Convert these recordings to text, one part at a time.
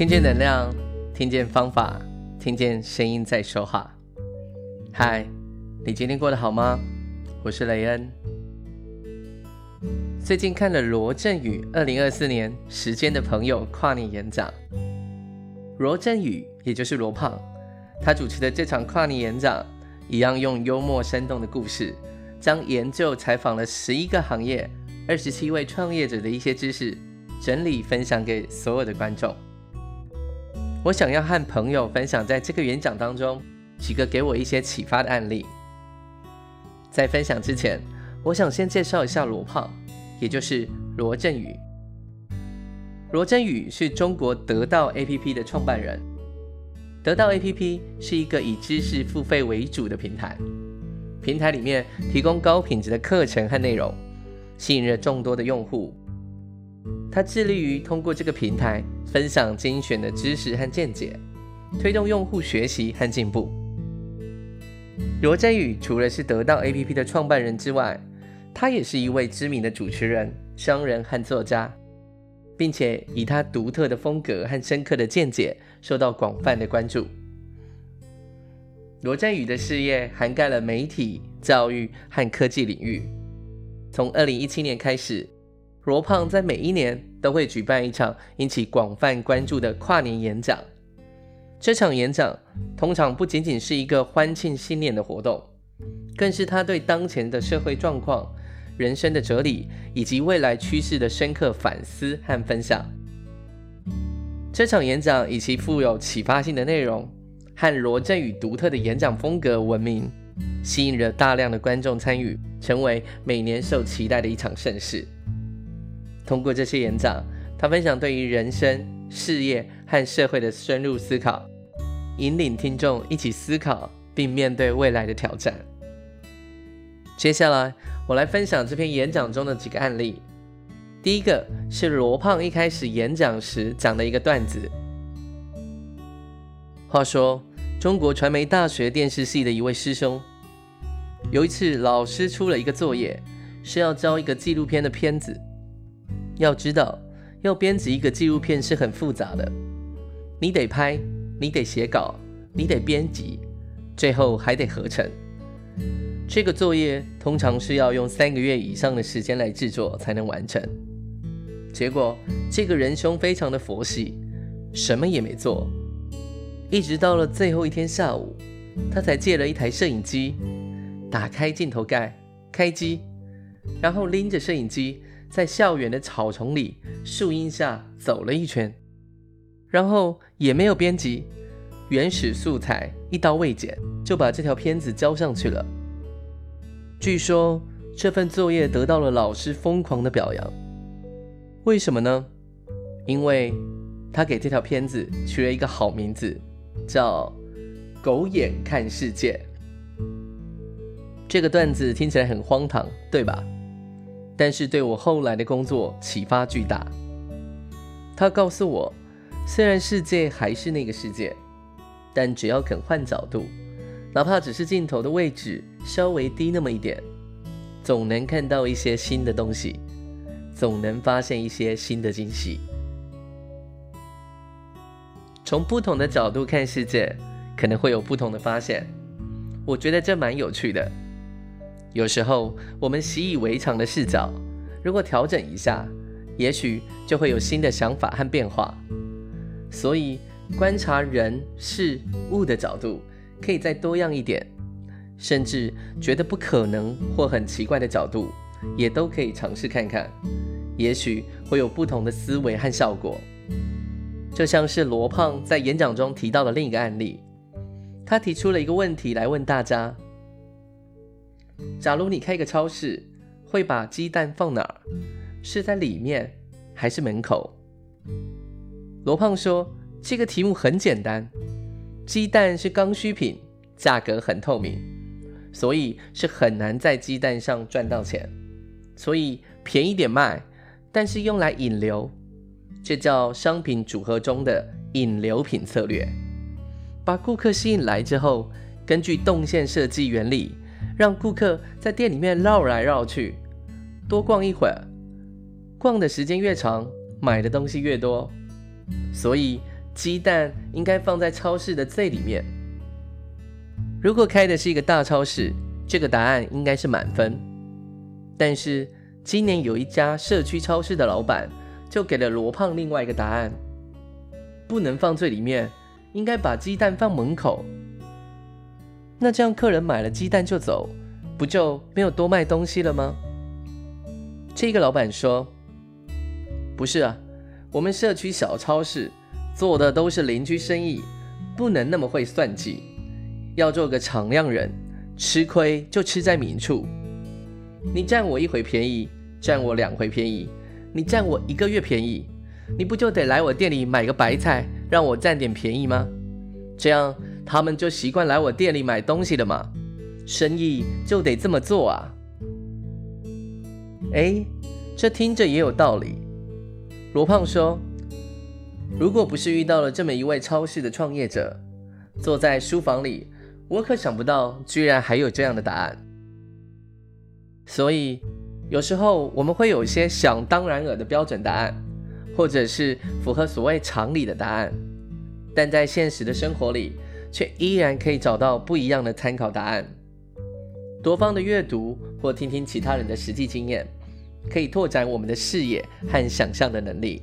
听见能量，听见方法，听见声音在说话。嗨，你今天过得好吗？我是雷恩。最近看了罗振宇二零二四年《时间的朋友》跨年演讲。罗振宇，也就是罗胖，他主持的这场跨年演讲，一样用幽默生动的故事，将研究采访了十一个行业、二十七位创业者的一些知识，整理分享给所有的观众。我想要和朋友分享，在这个演讲当中几个给我一些启发的案例。在分享之前，我想先介绍一下罗胖，也就是罗振宇。罗振宇是中国得到 APP 的创办人。得到 APP 是一个以知识付费为主的平台，平台里面提供高品质的课程和内容，吸引了众多的用户。他致力于通过这个平台分享精选的知识和见解，推动用户学习和进步。罗振宇除了是得到 APP 的创办人之外，他也是一位知名的主持人、商人和作家，并且以他独特的风格和深刻的见解受到广泛的关注。罗振宇的事业涵盖了媒体、教育和科技领域。从2017年开始。罗胖在每一年都会举办一场引起广泛关注的跨年演讲。这场演讲通常不仅仅是一个欢庆新年的活动，更是他对当前的社会状况、人生的哲理以及未来趋势的深刻反思和分享。这场演讲以其富有启发性的内容和罗振宇独特的演讲风格闻名，吸引了大量的观众参与，成为每年受期待的一场盛事。通过这些演讲，他分享对于人生、事业和社会的深入思考，引领听众一起思考并面对未来的挑战。接下来，我来分享这篇演讲中的几个案例。第一个是罗胖一开始演讲时讲的一个段子。话说，中国传媒大学电视系的一位师兄，有一次老师出了一个作业，是要交一个纪录片的片子。要知道，要编辑一个纪录片是很复杂的，你得拍，你得写稿，你得编辑，最后还得合成。这个作业通常是要用三个月以上的时间来制作才能完成。结果，这个仁兄非常的佛系，什么也没做，一直到了最后一天下午，他才借了一台摄影机，打开镜头盖，开机，然后拎着摄影机。在校园的草丛里、树荫下走了一圈，然后也没有编辑，原始素材一刀未剪就把这条片子交上去了。据说这份作业得到了老师疯狂的表扬，为什么呢？因为他给这条片子取了一个好名字，叫“狗眼看世界”。这个段子听起来很荒唐，对吧？但是对我后来的工作启发巨大。他告诉我，虽然世界还是那个世界，但只要肯换角度，哪怕只是镜头的位置稍微低那么一点，总能看到一些新的东西，总能发现一些新的惊喜。从不同的角度看世界，可能会有不同的发现。我觉得这蛮有趣的。有时候，我们习以为常的视角，如果调整一下，也许就会有新的想法和变化。所以，观察人事物的角度可以再多样一点，甚至觉得不可能或很奇怪的角度，也都可以尝试看看，也许会有不同的思维和效果。就像是罗胖在演讲中提到的另一个案例，他提出了一个问题来问大家。假如你开一个超市，会把鸡蛋放哪儿？是在里面还是门口？罗胖说：“这个题目很简单，鸡蛋是刚需品，价格很透明，所以是很难在鸡蛋上赚到钱。所以便宜点卖，但是用来引流，这叫商品组合中的引流品策略。把顾客吸引来之后，根据动线设计原理。”让顾客在店里面绕来绕去，多逛一会儿，逛的时间越长，买的东西越多。所以鸡蛋应该放在超市的最里面。如果开的是一个大超市，这个答案应该是满分。但是今年有一家社区超市的老板就给了罗胖另外一个答案：不能放最里面，应该把鸡蛋放门口。那这样客人买了鸡蛋就走，不就没有多卖东西了吗？这个老板说：“不是啊，我们社区小超市做的都是邻居生意，不能那么会算计，要做个敞亮人，吃亏就吃在明处。你占我一回便宜，占我两回便宜，你占我一个月便宜，你不就得来我店里买个白菜，让我占点便宜吗？这样他们就习惯来我店里买东西了嘛，生意就得这么做啊。”哎，这听着也有道理。罗胖说：“如果不是遇到了这么一位超市的创业者，坐在书房里，我可想不到居然还有这样的答案。所以，有时候我们会有一些想当然耳的标准答案，或者是符合所谓常理的答案，但在现实的生活里，却依然可以找到不一样的参考答案。多方的阅读或听听其他人的实际经验。”可以拓展我们的视野和想象的能力。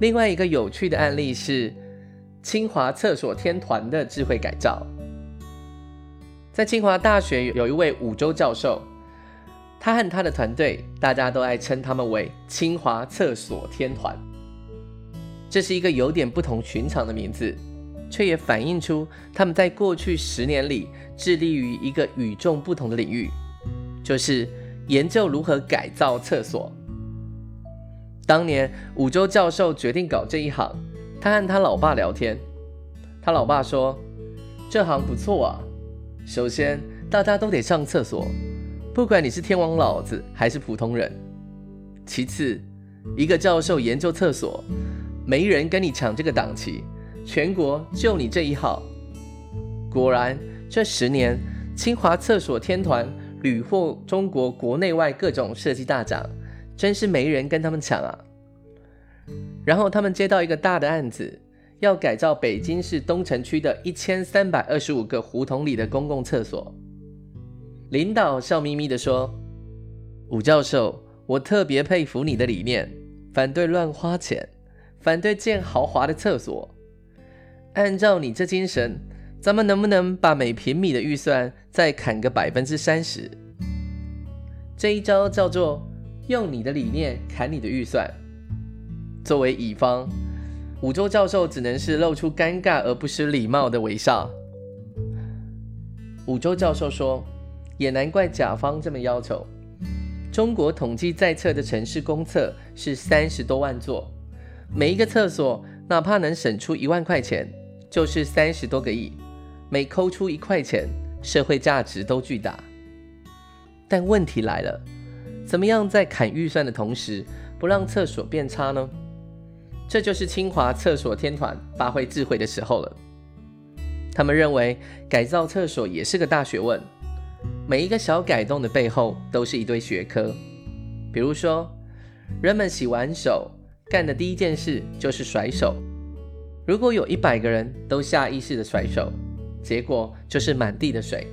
另外一个有趣的案例是清华厕所天团的智慧改造。在清华大学有一位五洲教授，他和他的团队，大家都爱称他们为清华厕所天团。这是一个有点不同寻常的名字，却也反映出他们在过去十年里致力于一个与众不同的领域。就是研究如何改造厕所。当年五洲教授决定搞这一行，他和他老爸聊天，他老爸说：“这行不错啊，首先大家都得上厕所，不管你是天王老子还是普通人。其次，一个教授研究厕所，没人跟你抢这个档期，全国就你这一号。果然，这十年清华厕所天团。”屡获中国国内外各种设计大奖，真是没人跟他们抢啊！然后他们接到一个大的案子，要改造北京市东城区的一千三百二十五个胡同里的公共厕所。领导笑眯眯地说：“武教授，我特别佩服你的理念，反对乱花钱，反对建豪华的厕所。按照你这精神。”咱们能不能把每平米的预算再砍个百分之三十？这一招叫做用你的理念砍你的预算。作为乙方，五洲教授只能是露出尴尬而不失礼貌的微笑。五洲教授说：“也难怪甲方这么要求。中国统计在册的城市公厕是三十多万座，每一个厕所哪怕能省出一万块钱，就是三十多个亿。”每抠出一块钱，社会价值都巨大。但问题来了，怎么样在砍预算的同时，不让厕所变差呢？这就是清华厕所天团发挥智慧的时候了。他们认为改造厕所也是个大学问，每一个小改动的背后都是一堆学科。比如说，人们洗完手干的第一件事就是甩手。如果有一百个人都下意识的甩手，结果就是满地的水。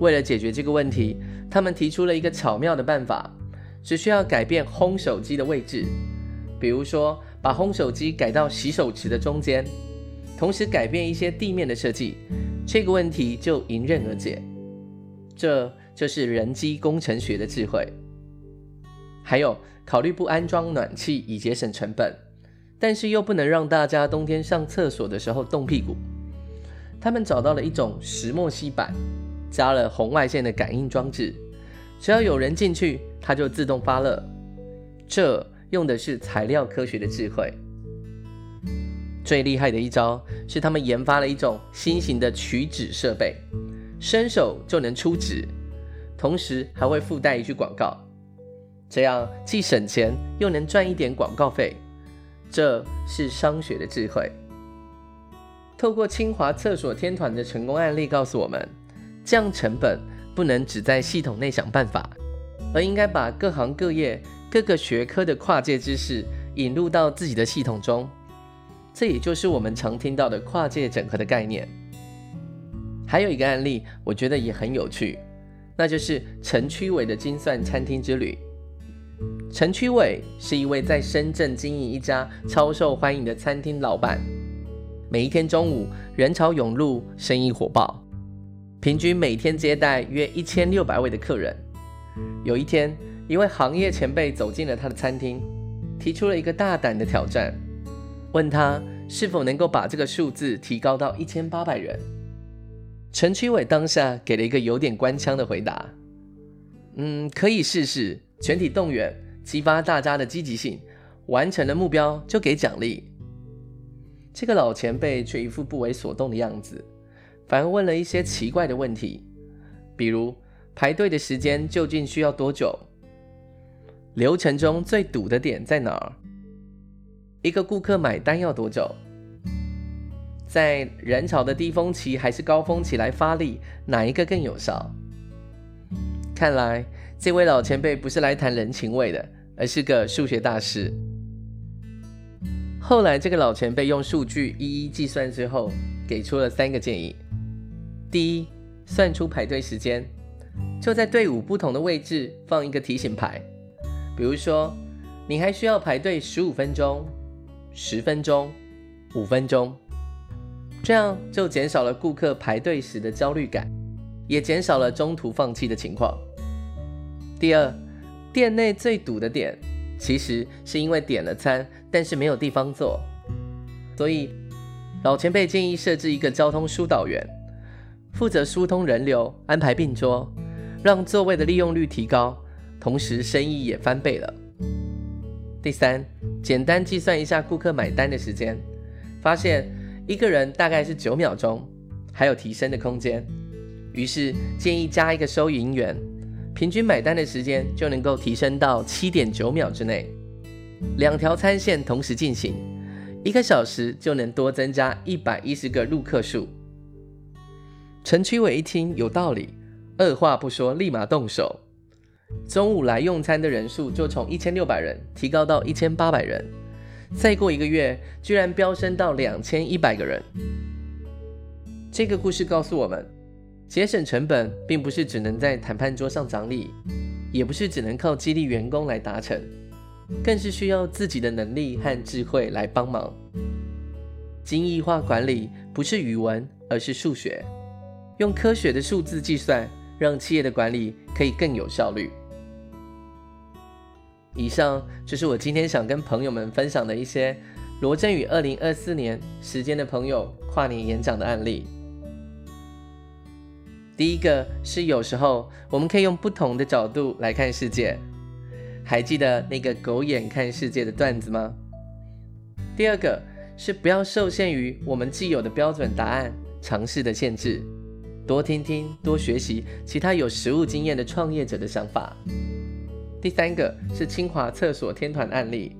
为了解决这个问题，他们提出了一个巧妙的办法，只需要改变烘手机的位置，比如说把烘手机改到洗手池的中间，同时改变一些地面的设计，这个问题就迎刃而解。这就是人机工程学的智慧。还有，考虑不安装暖气以节省成本，但是又不能让大家冬天上厕所的时候冻屁股。他们找到了一种石墨烯板，加了红外线的感应装置，只要有人进去，它就自动发热。这用的是材料科学的智慧。最厉害的一招是，他们研发了一种新型的取纸设备，伸手就能出纸，同时还会附带一句广告，这样既省钱又能赚一点广告费。这是商学的智慧。透过清华厕所天团的成功案例，告诉我们，降成本不能只在系统内想办法，而应该把各行各业、各个学科的跨界知识引入到自己的系统中。这也就是我们常听到的跨界整合的概念。还有一个案例，我觉得也很有趣，那就是陈区伟的精算餐厅之旅。陈区伟是一位在深圳经营一家超受欢迎的餐厅老板，每一天中午人潮涌入，生意火爆，平均每天接待约一千六百位的客人。有一天，一位行业前辈走进了他的餐厅，提出了一个大胆的挑战。问他是否能够把这个数字提高到一千八百人？陈区伟当下给了一个有点官腔的回答：“嗯，可以试试，全体动员，激发大家的积极性，完成了目标就给奖励。”这个老前辈却一副不为所动的样子，反而问了一些奇怪的问题，比如排队的时间究竟需要多久？流程中最堵的点在哪儿？一个顾客买单要多久？在人潮的低峰期还是高峰期来发力，哪一个更有效？看来这位老前辈不是来谈人情味的，而是个数学大师。后来，这个老前辈用数据一一计算之后，给出了三个建议：第一，算出排队时间，就在队伍不同的位置放一个提醒牌，比如说，你还需要排队十五分钟。十分钟、五分钟，这样就减少了顾客排队时的焦虑感，也减少了中途放弃的情况。第二，店内最堵的点，其实是因为点了餐，但是没有地方坐，所以老前辈建议设置一个交通疏导员，负责疏通人流，安排并桌，让座位的利用率提高，同时生意也翻倍了。第三，简单计算一下顾客买单的时间，发现一个人大概是九秒钟，还有提升的空间。于是建议加一个收银员，平均买单的时间就能够提升到七点九秒之内。两条餐线同时进行，一个小时就能多增加一百一十个入客数。陈区伟一听有道理，二话不说，立马动手。中午来用餐的人数就从一千六百人提高到一千八百人，再过一个月，居然飙升到两千一百个人。这个故事告诉我们，节省成本并不是只能在谈判桌上讲理，也不是只能靠激励员工来达成，更是需要自己的能力和智慧来帮忙。精益化管理不是语文，而是数学，用科学的数字计算，让企业的管理可以更有效率。以上就是我今天想跟朋友们分享的一些罗振宇二零二四年时间的朋友跨年演讲的案例。第一个是有时候我们可以用不同的角度来看世界，还记得那个狗眼看世界的段子吗？第二个是不要受限于我们既有的标准答案、尝试的限制，多听听、多学习其他有实务经验的创业者的想法。第三个是清华厕所天团案例，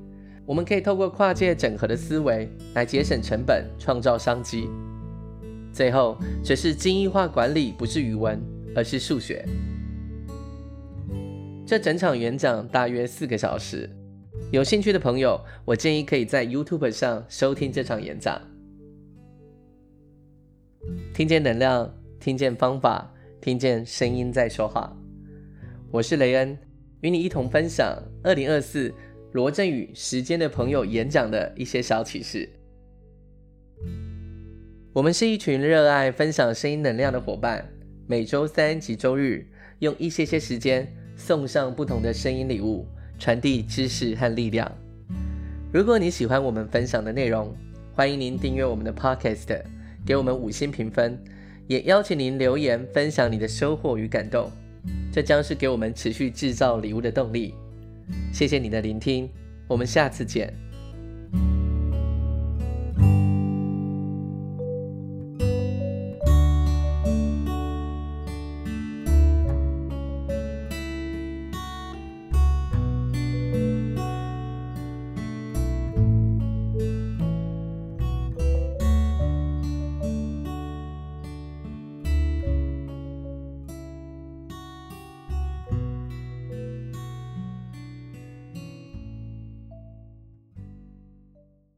我们可以透过跨界整合的思维来节省成本，创造商机。最后，则是精益化管理不是语文，而是数学。这整场演讲大约四个小时，有兴趣的朋友，我建议可以在 YouTube 上收听这场演讲。听见能量，听见方法，听见声音在说话。我是雷恩。与你一同分享二零二四罗振宇时间的朋友演讲的一些小启示。我们是一群热爱分享声音能量的伙伴，每周三及周日用一些些时间送上不同的声音礼物，传递知识和力量。如果你喜欢我们分享的内容，欢迎您订阅我们的 Podcast，给我们五星评分，也邀请您留言分享你的收获与感动。这将是给我们持续制造礼物的动力。谢谢你的聆听，我们下次见。